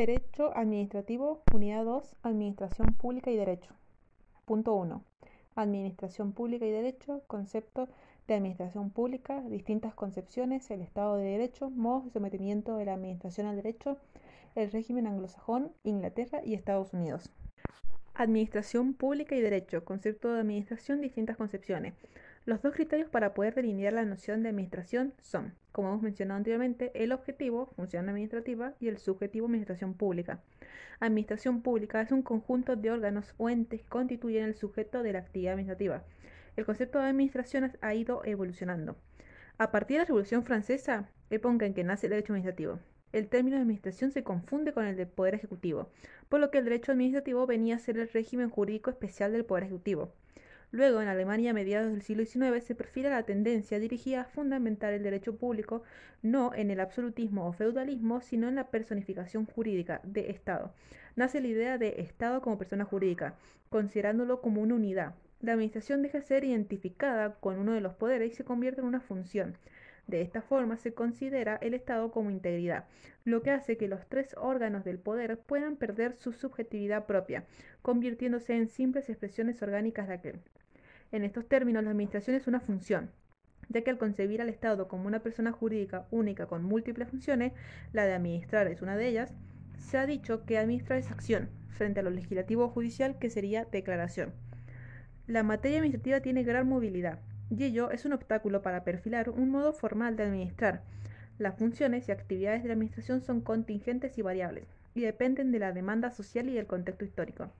Derecho Administrativo, Unidad 2, Administración Pública y Derecho. Punto 1. Administración Pública y Derecho, concepto de administración pública, distintas concepciones, el Estado de Derecho, modos de sometimiento de la administración al derecho, el régimen anglosajón, Inglaterra y Estados Unidos. Administración Pública y Derecho, concepto de administración, distintas concepciones. Los dos criterios para poder delinear la noción de administración son, como hemos mencionado anteriormente, el objetivo, función administrativa, y el subjetivo, administración pública. Administración pública es un conjunto de órganos o entes que constituyen el sujeto de la actividad administrativa. El concepto de administración ha ido evolucionando. A partir de la Revolución Francesa, época en que nace el derecho administrativo, el término de administración se confunde con el del poder ejecutivo, por lo que el derecho administrativo venía a ser el régimen jurídico especial del poder ejecutivo. Luego, en Alemania a mediados del siglo XIX, se perfila la tendencia dirigida a fundamentar el derecho público no en el absolutismo o feudalismo, sino en la personificación jurídica de Estado. Nace la idea de Estado como persona jurídica, considerándolo como una unidad. La administración deja de ser identificada con uno de los poderes y se convierte en una función. De esta forma se considera el Estado como integridad, lo que hace que los tres órganos del poder puedan perder su subjetividad propia, convirtiéndose en simples expresiones orgánicas de aquel. En estos términos, la administración es una función, ya que al concebir al Estado como una persona jurídica única con múltiples funciones, la de administrar es una de ellas, se ha dicho que administrar es acción, frente a lo legislativo o judicial que sería declaración. La materia administrativa tiene gran movilidad, y ello es un obstáculo para perfilar un modo formal de administrar. Las funciones y actividades de la administración son contingentes y variables, y dependen de la demanda social y del contexto histórico.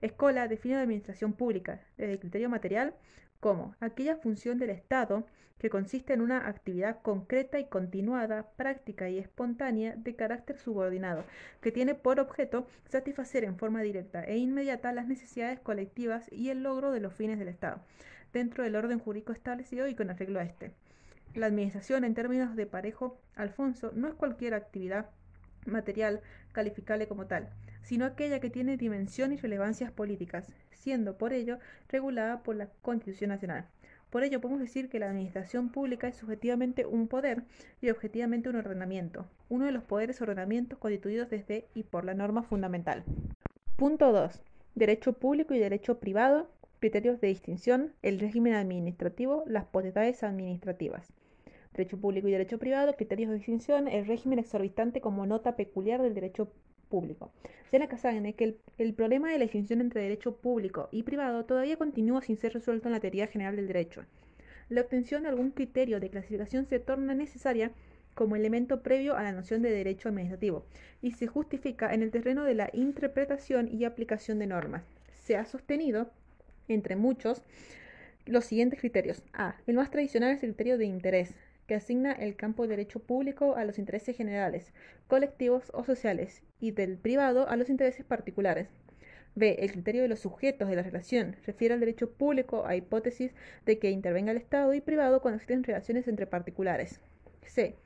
Escola define la administración pública desde el criterio material como aquella función del Estado que consiste en una actividad concreta y continuada, práctica y espontánea de carácter subordinado, que tiene por objeto satisfacer en forma directa e inmediata las necesidades colectivas y el logro de los fines del Estado, dentro del orden jurídico establecido y con arreglo a este. La administración, en términos de parejo Alfonso, no es cualquier actividad material calificable como tal, sino aquella que tiene dimensión y relevancias políticas, siendo por ello regulada por la Constitución Nacional. Por ello podemos decir que la administración pública es subjetivamente un poder y objetivamente un ordenamiento, uno de los poderes ordenamientos constituidos desde y por la norma fundamental. Punto 2. Derecho público y derecho privado, criterios de distinción, el régimen administrativo, las potestades administrativas derecho público y derecho privado, criterios de distinción, el régimen exorbitante como nota peculiar del derecho público. Sena Casagane que el, el, problema de la distinción entre derecho público y privado todavía continúa sin ser resuelto en la teoría general del derecho. La obtención de algún criterio de clasificación se torna necesaria como elemento previo a la noción de derecho administrativo y se justifica en el terreno de la interpretación y aplicación de normas. Se ha sostenido, entre muchos, los siguientes criterios. A. El más tradicional es el criterio de interés, que asigna el campo de derecho público a los intereses generales, colectivos o sociales, y del privado a los intereses particulares. B. El criterio de los sujetos de la relación refiere al derecho público a hipótesis de que intervenga el Estado y privado cuando existen relaciones entre particulares. C.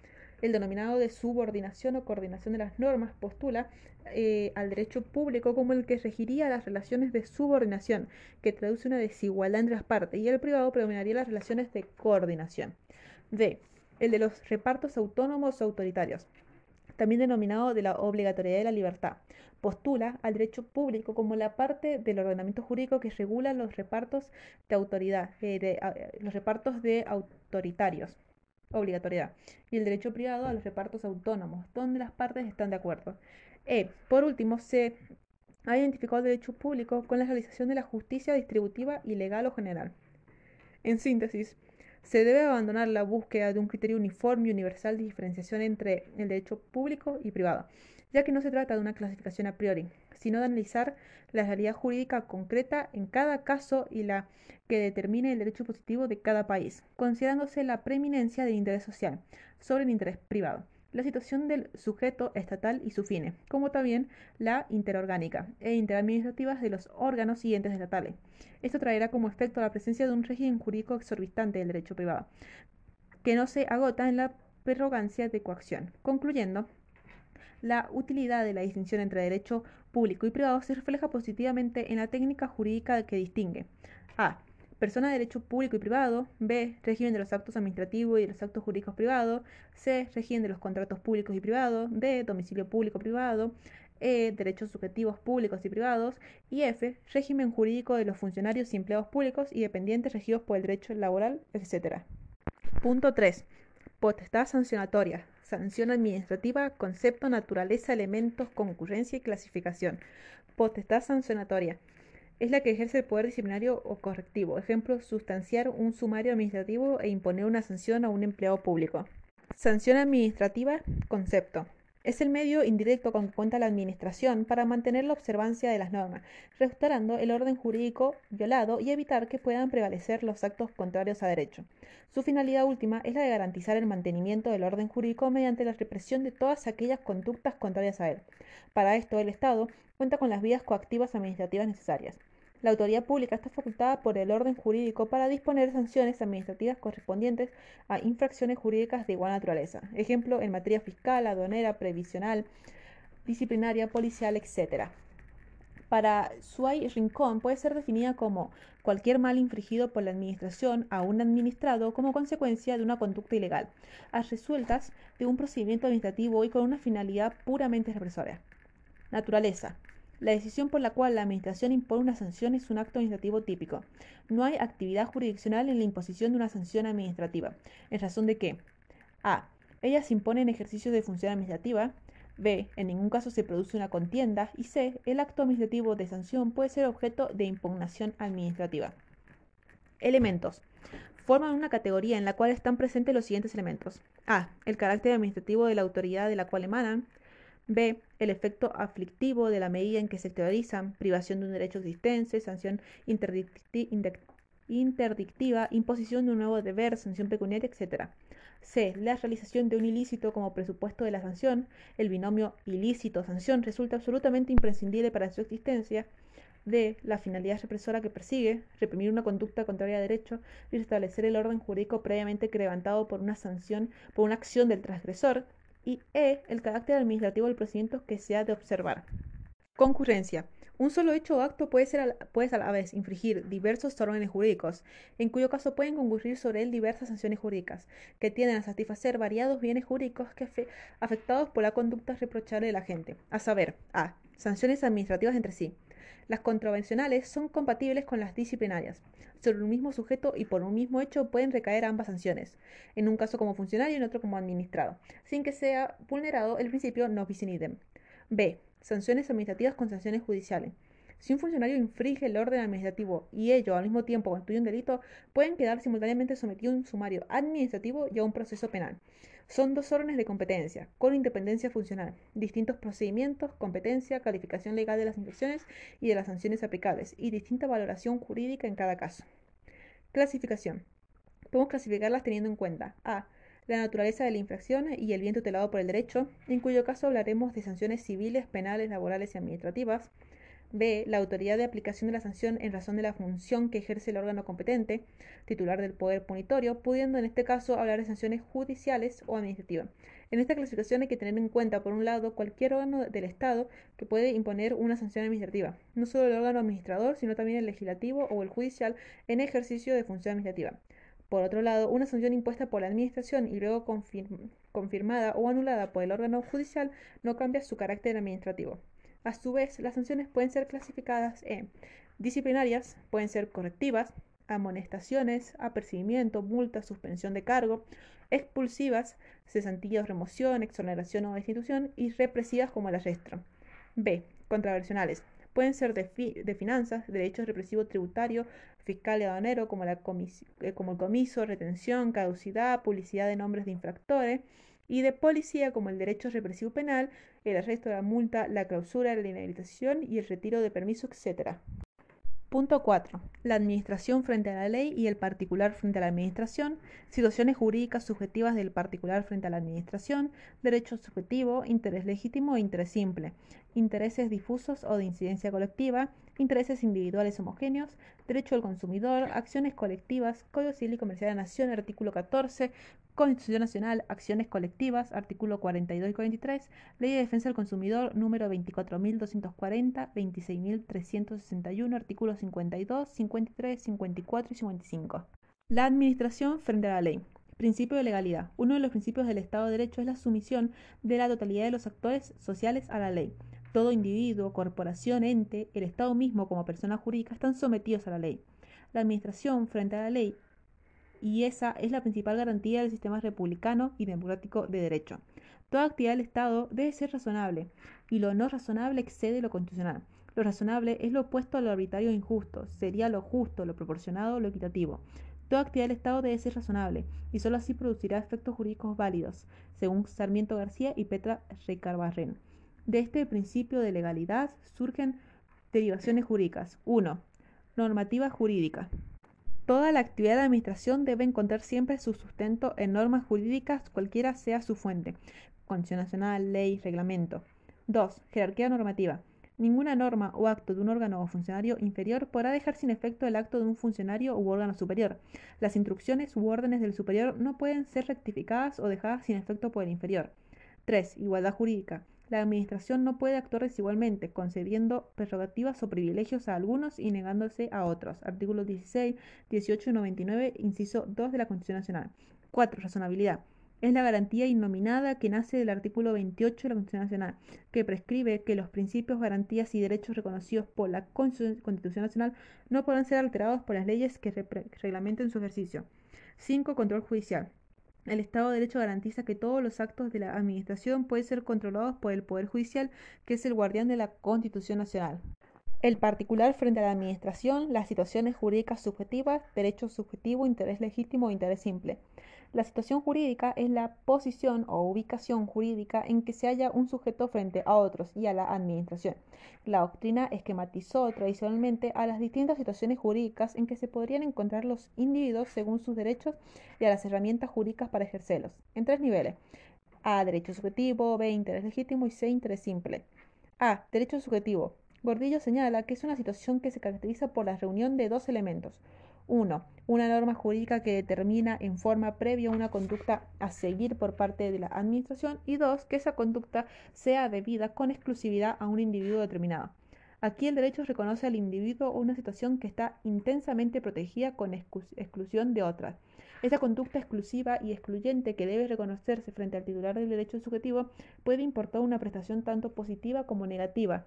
El denominado de subordinación o coordinación de las normas postula eh, al derecho público como el que regiría las relaciones de subordinación, que traduce una desigualdad entre las partes, y el privado predominaría las relaciones de coordinación. D el de los repartos autónomos autoritarios, también denominado de la obligatoriedad de la libertad. Postula al derecho público como la parte del ordenamiento jurídico que regula los repartos de autoridad, eh, los repartos de autoritarios, obligatoriedad, y el derecho privado a los repartos autónomos, donde las partes están de acuerdo. E, por último, se ha identificado el derecho público con la realización de la justicia distributiva y legal o general. En síntesis, se debe abandonar la búsqueda de un criterio uniforme y universal de diferenciación entre el derecho público y privado, ya que no se trata de una clasificación a priori, sino de analizar la realidad jurídica concreta en cada caso y la que determine el derecho positivo de cada país, considerándose la preeminencia del interés social sobre el interés privado la situación del sujeto estatal y su fines, como también la interorgánica e interadministrativas de los órganos y entes estatales. Esto traerá como efecto la presencia de un régimen jurídico exorbitante del derecho privado, que no se agota en la prerrogancia de coacción. Concluyendo, la utilidad de la distinción entre derecho público y privado se refleja positivamente en la técnica jurídica que distingue a persona de derecho público y privado, B, régimen de los actos administrativos y de los actos jurídicos privados, C, régimen de los contratos públicos y privados, D, domicilio público privado, E. Derechos subjetivos públicos y privados. Y F. Régimen jurídico de los funcionarios y empleados públicos y dependientes regidos por el derecho laboral, etc. Punto 3. Potestad sancionatoria. Sanción administrativa, concepto, naturaleza, elementos, concurrencia y clasificación. Potestad sancionatoria. Es la que ejerce el poder disciplinario o correctivo. Ejemplo, sustanciar un sumario administrativo e imponer una sanción a un empleado público. Sanción administrativa, concepto. Es el medio indirecto con que cuenta la Administración para mantener la observancia de las normas, restaurando el orden jurídico violado y evitar que puedan prevalecer los actos contrarios a derecho. Su finalidad última es la de garantizar el mantenimiento del orden jurídico mediante la represión de todas aquellas conductas contrarias a él. Para esto, el Estado cuenta con las vías coactivas administrativas necesarias. La autoridad pública está facultada por el orden jurídico para disponer sanciones administrativas correspondientes a infracciones jurídicas de igual naturaleza. Ejemplo, en materia fiscal, aduanera, previsional, disciplinaria, policial, etc. Para Suay Rincón puede ser definida como cualquier mal infringido por la administración a un administrado como consecuencia de una conducta ilegal, a resueltas de un procedimiento administrativo y con una finalidad puramente represoria. Naturaleza. La decisión por la cual la Administración impone una sanción es un acto administrativo típico. No hay actividad jurisdiccional en la imposición de una sanción administrativa, en razón de que a. Ellas imponen ejercicio de función administrativa. B. En ningún caso se produce una contienda. Y C. El acto administrativo de sanción puede ser objeto de impugnación administrativa. Elementos. Forman una categoría en la cual están presentes los siguientes elementos. A. El carácter administrativo de la autoridad de la cual emanan. B. El efecto aflictivo de la medida en que se teorizan, privación de un derecho existente, sanción interdictiva, imposición de un nuevo deber, sanción pecuniaria, etc. C. La realización de un ilícito como presupuesto de la sanción. El binomio ilícito-sanción resulta absolutamente imprescindible para su existencia. D. La finalidad represora que persigue, reprimir una conducta contraria a derecho y restablecer el orden jurídico previamente levantado por una sanción, por una acción del transgresor y E, el carácter administrativo del procedimiento que se ha de observar. Concurrencia. Un solo hecho o acto puede, ser a, puede a la vez infringir diversos órdenes jurídicos, en cuyo caso pueden concurrir sobre él diversas sanciones jurídicas, que tienden a satisfacer variados bienes jurídicos que afectados por la conducta reprochable de la gente, a saber, a. Sanciones administrativas entre sí. Las contravencionales son compatibles con las disciplinarias. Sobre un mismo sujeto y por un mismo hecho pueden recaer ambas sanciones, en un caso como funcionario y en otro como administrado, sin que sea vulnerado el principio no bis in idem. B. Sanciones administrativas con sanciones judiciales. Si un funcionario infringe el orden administrativo y ello al mismo tiempo constituye un delito, pueden quedar simultáneamente sometidos a un sumario administrativo y a un proceso penal. Son dos órdenes de competencia, con independencia funcional, distintos procedimientos, competencia, calificación legal de las infracciones y de las sanciones aplicables, y distinta valoración jurídica en cada caso. Clasificación. Podemos clasificarlas teniendo en cuenta A. La naturaleza de la infracción y el bien tutelado por el derecho, en cuyo caso hablaremos de sanciones civiles, penales, laborales y administrativas. B. La autoridad de aplicación de la sanción en razón de la función que ejerce el órgano competente, titular del poder punitorio, pudiendo en este caso hablar de sanciones judiciales o administrativas. En esta clasificación hay que tener en cuenta, por un lado, cualquier órgano del Estado que puede imponer una sanción administrativa, no solo el órgano administrador, sino también el legislativo o el judicial en ejercicio de función administrativa. Por otro lado, una sanción impuesta por la Administración y luego confirmada o anulada por el órgano judicial no cambia su carácter administrativo. A su vez, las sanciones pueden ser clasificadas en disciplinarias, pueden ser correctivas, amonestaciones, apercibimiento, multa, suspensión de cargo, expulsivas, cesantías, remoción, exoneración o destitución y represivas como el arresto. B. Contraversionales. Pueden ser de, finanzas, derechos represivos tributario, fiscal y aduanero, como, eh, como el comiso, retención, caducidad, publicidad de nombres de infractores, y de policía como el derecho represivo penal, el arresto de la multa, la clausura, la inhabilitación y el retiro de permiso, etc. Punto 4. La administración frente a la ley y el particular frente a la administración, situaciones jurídicas subjetivas del particular frente a la administración, derecho subjetivo, interés legítimo e interés simple, intereses difusos o de incidencia colectiva, intereses individuales homogéneos, derecho al consumidor, acciones colectivas, Código Civil y Comercial de la Nación, artículo 14, Constitución Nacional, acciones colectivas, artículo 42 y 43, Ley de Defensa del Consumidor, número 24.240, 26.361, artículos 52, 53, 54 y 55. La administración frente a la ley. Principio de legalidad. Uno de los principios del Estado de Derecho es la sumisión de la totalidad de los actores sociales a la ley Todo individuo, corporación, ente, el Estado mismo como persona jurídica están sometidos a la ley. La administración frente a la ley y esa es la principal garantía del sistema republicano y democrático de derecho. Toda actividad del Estado debe ser razonable y lo no razonable excede lo constitucional. Lo razonable es lo opuesto a lo arbitrario e injusto, sería lo justo, lo proporcionado, lo equitativo. Toda actividad del Estado debe ser razonable y sólo así producirá efectos jurídicos válidos, según Sarmiento García y Petra Recarbarren. De este principio de legalidad surgen derivaciones jurídicas. 1. Normativa jurídica. Toda la actividad de administración debe encontrar siempre su sustento en normas jurídicas, cualquiera sea su fuente, Constitución Nacional, ley, reglamento. 2. Jerarquía normativa. Ninguna norma o acto de un órgano o funcionario inferior podrá dejar sin efecto el acto de un funcionario u órgano superior. Las instrucciones u órdenes del superior no pueden ser rectificadas o dejadas sin efecto por el inferior. 3. Igualdad jurídica. La Administración no puede actuar desigualmente, concediendo prerrogativas o privilegios a algunos y negándose a otros. Artículos 16, 18 y 99, inciso 2 de la Constitución Nacional. 4. Razonabilidad es la garantía innominada que nace del artículo 28 de la Constitución Nacional, que prescribe que los principios, garantías y derechos reconocidos por la Constitución Nacional no podrán ser alterados por las leyes que reglamenten su ejercicio. 5. Control judicial. El Estado de Derecho garantiza que todos los actos de la Administración pueden ser controlados por el Poder Judicial, que es el guardián de la Constitución Nacional. El particular frente a la Administración, las situaciones jurídicas subjetivas, derecho subjetivo, interés legítimo o interés simple. La situación jurídica es la posición o ubicación jurídica en que se halla un sujeto frente a otros y a la administración. La doctrina esquematizó tradicionalmente a las distintas situaciones jurídicas en que se podrían encontrar los individuos según sus derechos y a las herramientas jurídicas para ejercerlos, en tres niveles. A. Derecho subjetivo, B. Interés legítimo y C. Interés simple. A. Derecho subjetivo. Gordillo señala que es una situación que se caracteriza por la reunión de dos elementos 1. Una norma jurídica que determina en forma previa una conducta a seguir por parte de la Administración y 2. Que esa conducta sea debida con exclusividad a un individuo determinado. Aquí el derecho reconoce al individuo una situación que está intensamente protegida con exclusión de otras. Esa conducta exclusiva y excluyente que debe reconocerse frente al titular del derecho subjetivo puede importar una prestación tanto positiva como negativa,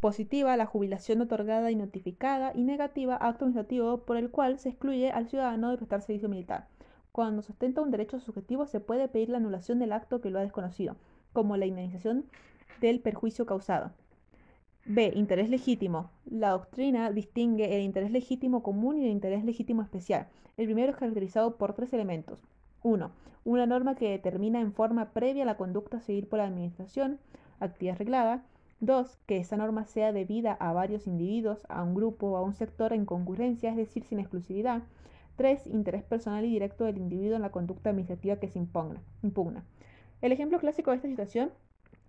Positiva, la jubilación otorgada y notificada, y negativa, acto administrativo por el cual se excluye al ciudadano de prestar servicio militar. Cuando se ostenta un derecho subjetivo se puede pedir la anulación del acto que lo ha desconocido, como la indemnización del perjuicio causado. B. Interés legítimo. La doctrina distingue el interés legítimo común y el interés legítimo especial. El primero es caracterizado por tres elementos. 1. Una norma que determina en forma previa la conducta a seguir por la Administración, actividad arreglada. 2. Que esa norma sea debida a varios individuos, a un grupo o a un sector en concurrencia, es decir, sin exclusividad. 3. Interés personal y directo del individuo en la conducta administrativa que se impugna. El ejemplo clásico de esta situación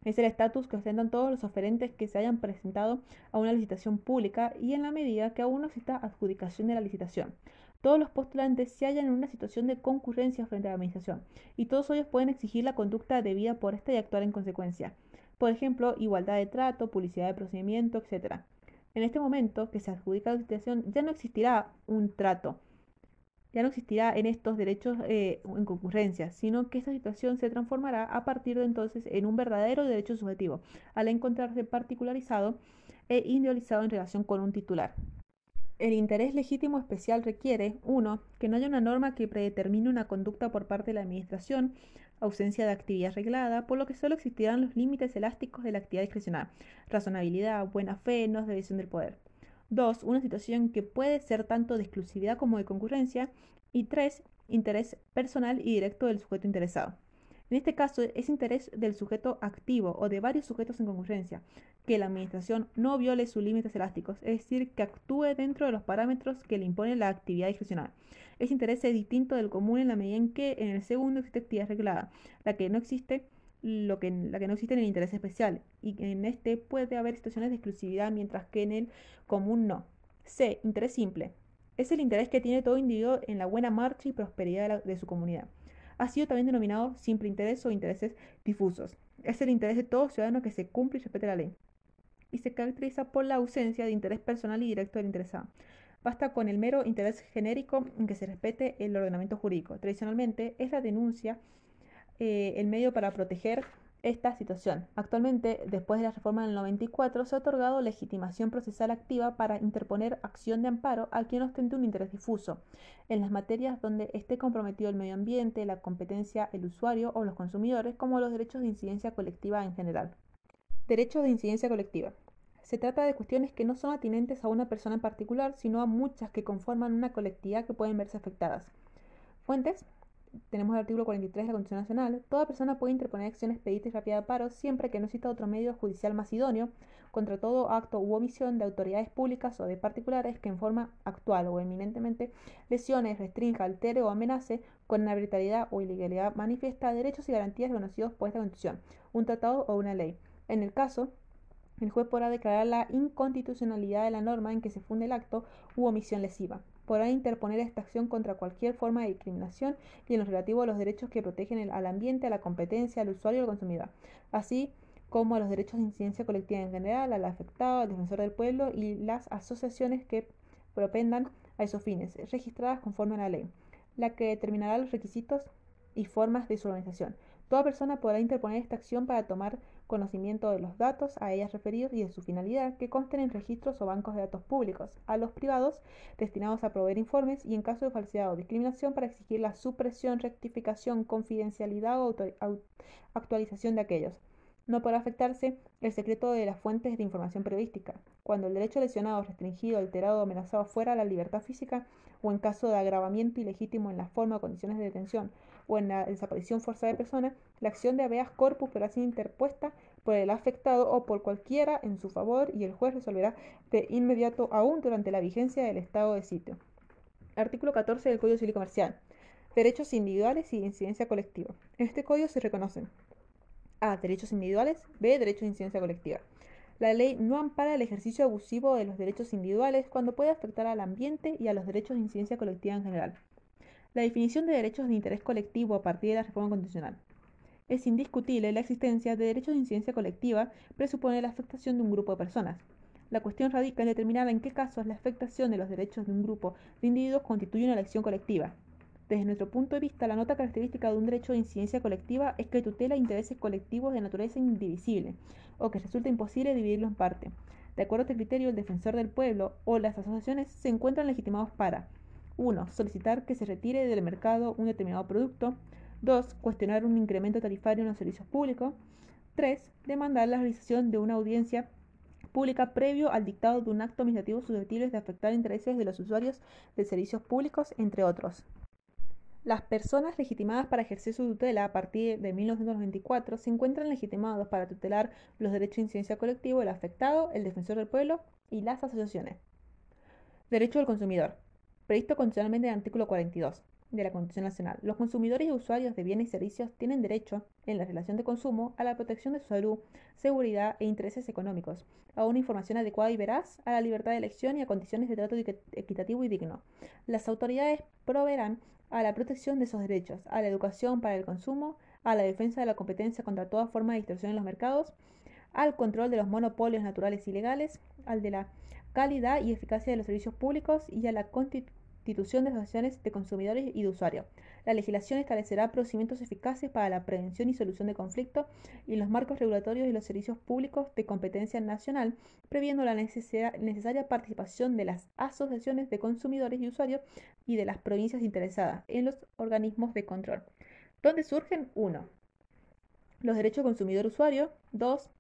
es el estatus que ostentan todos los oferentes que se hayan presentado a una licitación pública y en la medida que aún no exista adjudicación de la licitación. Todos los postulantes se hallan en una situación de concurrencia frente a la administración y todos ellos pueden exigir la conducta debida por esta y actuar en consecuencia por ejemplo, igualdad de trato, publicidad de procedimiento, etc. En este momento que se adjudica la licitación ya no existirá un trato, ya no existirá en estos derechos eh, en concurrencia, sino que esta situación se transformará a partir de entonces en un verdadero derecho subjetivo, al encontrarse particularizado e individualizado en relación con un titular. El interés legítimo especial requiere, 1. que no haya una norma que predetermine una conducta por parte de la Administración, ausencia de actividad reglada, por lo que solo existirán los límites elásticos de la actividad discrecional, razonabilidad, buena fe, no división del poder. 2. Una situación que puede ser tanto de exclusividad como de concurrencia. Y 3. Interés personal y directo del sujeto interesado. En este caso es interés del sujeto activo o de varios sujetos en concurrencia, que la Administración no viole sus límites elásticos, es decir, que actúe dentro de los parámetros que le impone la actividad discrecional. Ese interés distinto del común en la medida en que en el segundo existe actividad reglada, la que no existe lo que, la que no existe en el interés especial, y en este puede haber situaciones de exclusividad, mientras que en el común no. C. Interés simple. Es el interés que tiene todo individuo en la buena marcha y prosperidad de su comunidad. Ha sido también denominado simple interés o intereses difusos. Es el interés de todo ciudadano que se cumple y respete la ley. Y se caracteriza por la ausencia de interés personal y directo del interesado. Basta con el mero interés genérico en que se respete el ordenamiento jurídico. Tradicionalmente es la denuncia eh, el medio para proteger esta situación. Actualmente, después de la reforma del 94, se ha otorgado legitimación procesal activa para interponer acción de amparo a quien ostente un interés difuso en las materias donde esté comprometido el medio ambiente, la competencia, el usuario o los consumidores, como los derechos de incidencia colectiva en general. Derechos de incidencia colectiva. Se trata de cuestiones que no son atinentes a una persona en particular, sino a muchas que conforman una colectividad que pueden verse afectadas. Fuentes tenemos el artículo 43 de la Constitución Nacional, toda persona puede interponer acciones expedita y rápida de paro siempre que no exista otro medio judicial más idóneo contra todo acto u omisión de autoridades públicas o de particulares que en forma actual o eminentemente lesione, restrinja, altere o amenace con arbitrariedad o ilegalidad manifiesta derechos y garantías reconocidos por esta Constitución, un tratado o una ley. En el caso el juez podrá declarar la inconstitucionalidad de la norma en que se funde el acto u omisión lesiva podrá interponer esta acción contra cualquier forma de discriminación y en lo relativo a los derechos que protegen al ambiente, a la competencia, al usuario y al consumidor, así como a los derechos de incidencia colectiva en general, al afectado, al defensor del pueblo y las asociaciones que propendan a esos fines, registradas conforme a la ley, la que determinará los requisitos y formas de su organización. Toda persona podrá interponer esta acción para tomar conocimiento de los datos a ellas referidos y de su finalidad que consten en registros o bancos de datos públicos, a los privados destinados a proveer informes y en caso de falsedad o discriminación para exigir la supresión, rectificación, confidencialidad o actualización de aquellos. No podrá afectarse el secreto de las fuentes de información periodística. Cuando el derecho lesionado, restringido, alterado o amenazado fuera la libertad física o en caso de agravamiento ilegítimo en la forma o condiciones de detención o en la desaparición forzada de persona, la acción de habeas corpus podrá ser interpuesta por el afectado o por cualquiera en su favor y el juez resolverá de inmediato aún durante la vigencia del estado de sitio. Artículo 14 del Código Civil Comercial. Derechos individuales y de incidencia colectiva. En este código se reconocen A. Derechos individuales. B. Derechos de incidencia colectiva. La ley no ampara el ejercicio abusivo de los derechos individuales cuando puede afectar al ambiente y a los derechos de incidencia colectiva en general. La definición de derechos de interés colectivo a partir de la reforma constitucional. Es indiscutible la existencia de derechos de incidencia colectiva presupone la afectación de un grupo de personas. La cuestión radica en determinar en qué casos la afectación de los derechos de un grupo de individuos constituye una elección colectiva. Desde nuestro punto de vista, la nota característica de un derecho de incidencia colectiva es que tutela intereses colectivos de naturaleza indivisible, o que resulta imposible dividirlo en parte. De acuerdo a este criterio, el defensor del pueblo o las asociaciones se encuentran legitimados para 1. Solicitar que se retire del mercado un determinado producto. 2. Cuestionar un incremento tarifario en los servicios públicos. 3. Demandar la realización de una audiencia pública previo al dictado de un acto administrativo susceptible de afectar intereses de los usuarios de servicios públicos, entre otros. Las personas legitimadas para ejercer su tutela a partir de 1994 se encuentran legitimados para tutelar los derechos de incidencia colectivo del afectado, el defensor del pueblo y las asociaciones. Derecho del consumidor previsto constitucionalmente en el artículo 42 de la Constitución Nacional. Los consumidores y usuarios de bienes y servicios tienen derecho, en la relación de consumo, a la protección de su salud, seguridad e intereses económicos, a una información adecuada y veraz, a la libertad de elección y a condiciones de trato equitativo y digno. Las autoridades proveerán a la protección de esos derechos, a la educación para el consumo, a la defensa de la competencia contra toda forma de distorsión en los mercados, al control de los monopolios naturales y legales, al de la calidad y eficacia de los servicios públicos y a la constitución de asociaciones de consumidores y de usuarios. La legislación establecerá procedimientos eficaces para la prevención y solución de conflictos y los marcos regulatorios y los servicios públicos de competencia nacional, previendo la necesaria participación de las asociaciones de consumidores y usuarios y de las provincias interesadas en los organismos de control. ¿Dónde surgen? 1. Los derechos consumidor-usuario. 2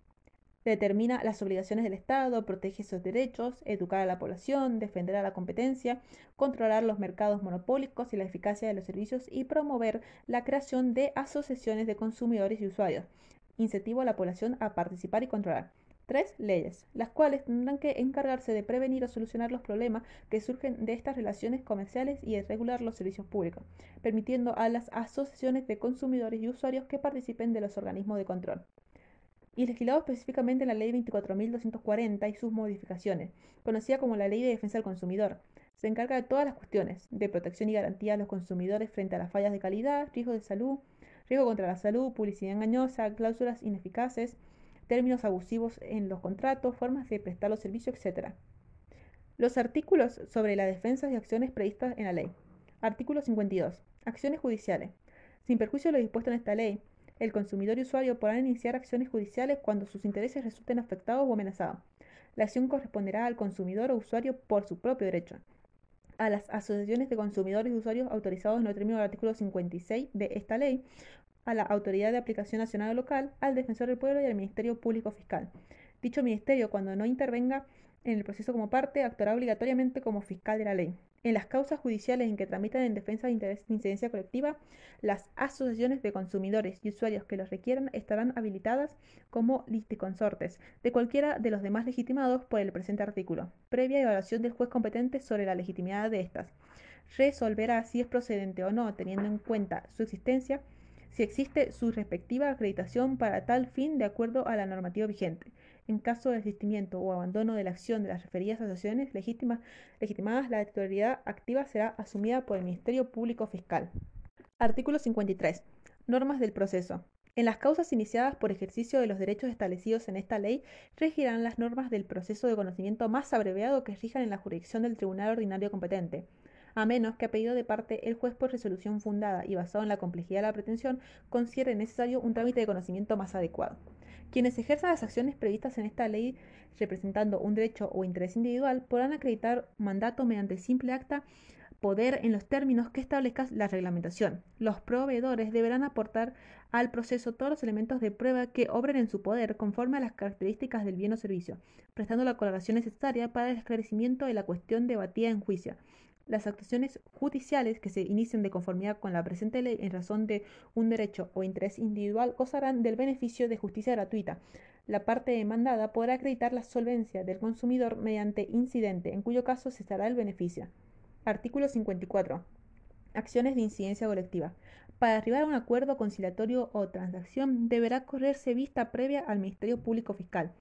determina las obligaciones del Estado, protege esos derechos, educar a la población, defender a la competencia, controlar los mercados monopólicos y la eficacia de los servicios y promover la creación de asociaciones de consumidores y usuarios. Incentivo a la población a participar y controlar. Tres leyes, las cuales tendrán que encargarse de prevenir o solucionar los problemas que surgen de estas relaciones comerciales y de regular los servicios públicos, permitiendo a las asociaciones de consumidores y usuarios que participen de los organismos de control y legislado específicamente en la Ley 24.240 y sus modificaciones, conocida como la Ley de Defensa del Consumidor. Se encarga de todas las cuestiones de protección y garantía a los consumidores frente a las fallas de calidad, riesgos de salud, riesgo contra la salud, publicidad engañosa, cláusulas ineficaces, términos abusivos en los contratos, formas de prestar los servicios, etc. Los artículos sobre la defensa y acciones previstas en la ley. Artículo 52. Acciones judiciales. Sin perjuicio de lo dispuesto en esta ley, El consumidor y usuario podrán iniciar acciones judiciales cuando sus intereses resulten afectados o amenazados. La acción corresponderá al consumidor o usuario por su propio derecho. A las asociaciones de consumidores y usuarios autorizados en el término del artículo 56 de esta ley, a la Autoridad de Aplicación Nacional o Local, al Defensor del Pueblo y al Ministerio Público Fiscal. Dicho ministerio, cuando no intervenga en el proceso como parte, actuará obligatoriamente como fiscal de la ley. En las causas judiciales en que tramitan en defensa de incidencia colectiva, las asociaciones de consumidores y usuarios que los requieran estarán habilitadas como listiconsortes de cualquiera de los demás legitimados por el presente artículo, previa evaluación del juez competente sobre la legitimidad de estas. Resolverá si es procedente o no, teniendo en cuenta su existencia, si existe su respectiva acreditación para tal fin de acuerdo a la normativa vigente. En caso de desistimiento o abandono de la acción de las referidas asociaciones legítimas, legitimadas, la titularidad activa será asumida por el Ministerio Público Fiscal. Artículo 53. Normas del proceso. En las causas iniciadas por ejercicio de los derechos establecidos en esta ley, regirán las normas del proceso de conocimiento más abreviado que rijan en la jurisdicción del Tribunal Ordinario competente, a menos que a pedido de parte el juez por resolución fundada y basado en la complejidad de la pretensión considere necesario un trámite de conocimiento más adecuado. Quienes ejerzan las acciones previstas en esta ley representando un derecho o interés individual podrán acreditar mandato mediante simple acta poder en los términos que establezca la reglamentación. Los proveedores deberán aportar al proceso todos los elementos de prueba que obren en su poder conforme a las características del bien o servicio, prestando la colaboración necesaria para el esclarecimiento de la cuestión debatida en juicio, las actuaciones judiciales que se inicien de conformidad con la presente ley en razón de un derecho o interés individual gozarán del beneficio de justicia gratuita. La parte demandada podrá acreditar la solvencia del consumidor mediante incidente, en cuyo caso cesará el beneficio. Artículo 54. Acciones de incidencia colectiva. Para arribar a un acuerdo conciliatorio o transacción deberá correrse vista previa al Ministerio Público Fiscal,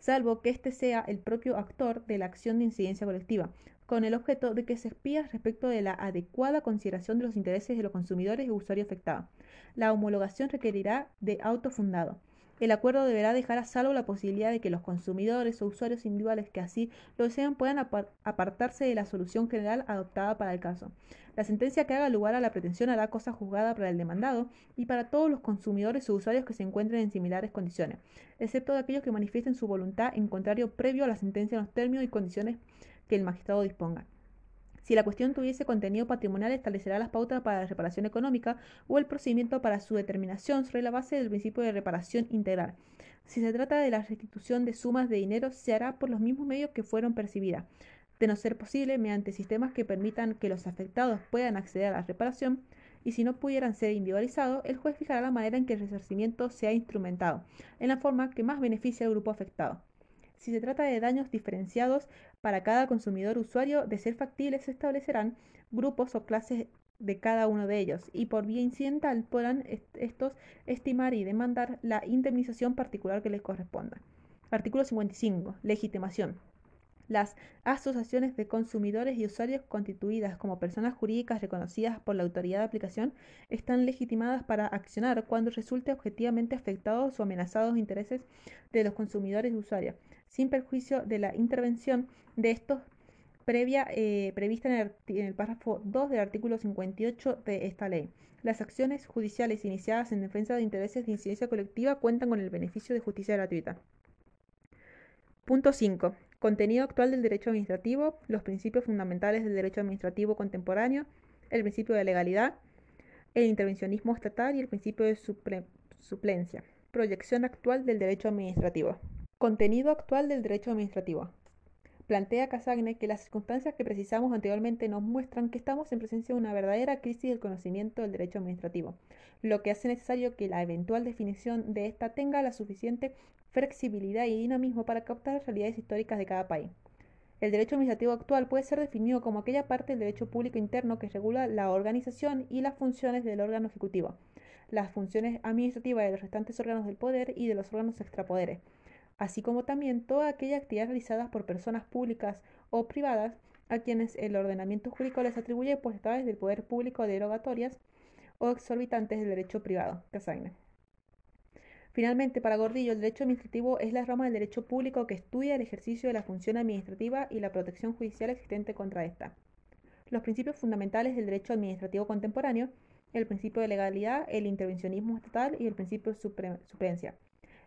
salvo que éste sea el propio actor de la acción de incidencia colectiva, con el objeto de que se espía respecto de la adecuada consideración de los intereses de los consumidores y usuarios afectados. La homologación requerirá de auto fundado. El acuerdo deberá dejar a salvo la posibilidad de que los consumidores o usuarios individuales que así lo desean puedan apartarse de la solución general adoptada para el caso. La sentencia que haga lugar a la pretensión hará cosa juzgada para el demandado y para todos los consumidores o usuarios que se encuentren en similares condiciones, excepto de aquellos que manifiesten su voluntad en contrario previo a la sentencia en los términos y condiciones que el magistrado disponga. Si la cuestión tuviese contenido patrimonial, establecerá las pautas para la reparación económica o el procedimiento para su determinación sobre la base del principio de reparación integral. Si se trata de la restitución de sumas de dinero, se hará por los mismos medios que fueron percibidas. De no ser posible, mediante sistemas que permitan que los afectados puedan acceder a la reparación, y si no pudieran ser individualizados, el juez fijará la manera en que el resarcimiento sea instrumentado, en la forma que más beneficie al grupo afectado. Si se trata de daños diferenciados para cada consumidor usuario, de ser factibles se establecerán grupos o clases de cada uno de ellos y por vía incidental podrán estos estimar y demandar la indemnización particular que les corresponda. Artículo 55. Legitimación. Las asociaciones de consumidores y usuarios constituidas como personas jurídicas reconocidas por la autoridad de aplicación están legitimadas para accionar cuando resulte objetivamente afectados o amenazados intereses de los consumidores y usuarios, sin perjuicio de la intervención de estos previa eh, prevista en el, en el párrafo 2 del artículo 58 de esta ley. Las acciones judiciales iniciadas en defensa de intereses de incidencia colectiva cuentan con el beneficio de justicia gratuita. Punto 5. Contenido actual del derecho administrativo, los principios fundamentales del derecho administrativo contemporáneo, el principio de legalidad, el intervencionismo estatal y el principio de suplencia. Proyección actual del derecho administrativo. Contenido actual del derecho administrativo. Plantea Casagne que las circunstancias que precisamos anteriormente nos muestran que estamos en presencia de una verdadera crisis del conocimiento del derecho administrativo, lo que hace necesario que la eventual definición de esta tenga la suficiente flexibilidad y dinamismo para captar las realidades históricas de cada país. El derecho administrativo actual puede ser definido como aquella parte del derecho público interno que regula la organización y las funciones del órgano ejecutivo, las funciones administrativas de los restantes órganos del poder y de los órganos extrapoderes, así como también toda aquella actividad realizada por personas públicas o privadas a quienes el ordenamiento jurídico les atribuye potestades del poder público derogatorias o exorbitantes del derecho privado. Finalmente, para Gordillo, el derecho administrativo es la rama del derecho público que estudia el ejercicio de la función administrativa y la protección judicial existente contra esta. Los principios fundamentales del derecho administrativo contemporáneo el principio de legalidad, el intervencionismo estatal y el principio de.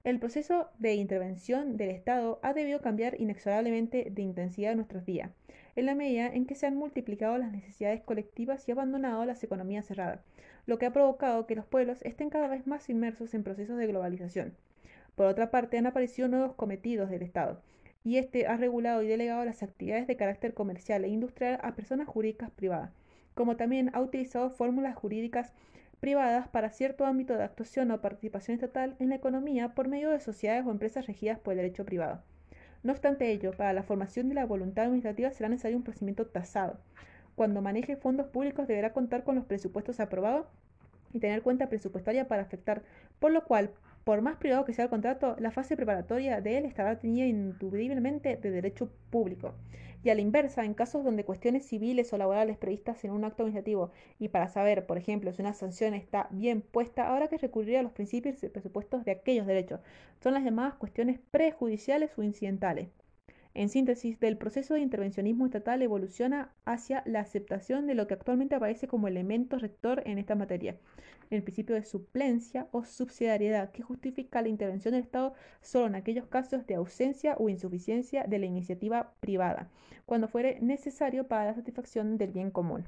El proceso de intervención del Estado ha debido cambiar inexorablemente de intensidad en nuestros días, en la medida en que se han multiplicado las necesidades colectivas y abandonado las economías cerradas, lo que ha provocado que los pueblos estén cada vez más inmersos en procesos de globalización. Por otra parte, han aparecido nuevos cometidos del Estado, y este ha regulado y delegado las actividades de carácter comercial e industrial a personas jurídicas privadas, como también ha utilizado fórmulas jurídicas privadas para cierto ámbito de actuación o participación estatal en la economía por medio de sociedades o empresas regidas por el derecho privado. No obstante ello, para la formación de la voluntad administrativa será necesario un procedimiento tasado. Cuando maneje fondos públicos deberá contar con los presupuestos aprobados y tener cuenta presupuestaria para afectar, por lo cual, por más privado que sea el contrato, la fase preparatoria de él estará tenida indudablemente de derecho público y a la inversa, en casos donde cuestiones civiles o laborales previstas en un acto administrativo y para saber, por ejemplo, si una sanción está bien puesta, habrá que recurrir a los principios y presupuestos de aquellos derechos. Son las llamadas cuestiones prejudiciales o incidentales. En síntesis, del proceso de intervencionismo estatal evoluciona hacia la aceptación de lo que actualmente aparece como elemento rector en esta materia, el principio de suplencia o subsidiariedad, que justifica la intervención del Estado solo en aquellos casos de ausencia o insuficiencia de la iniciativa privada, cuando fuere necesario para la satisfacción del bien común.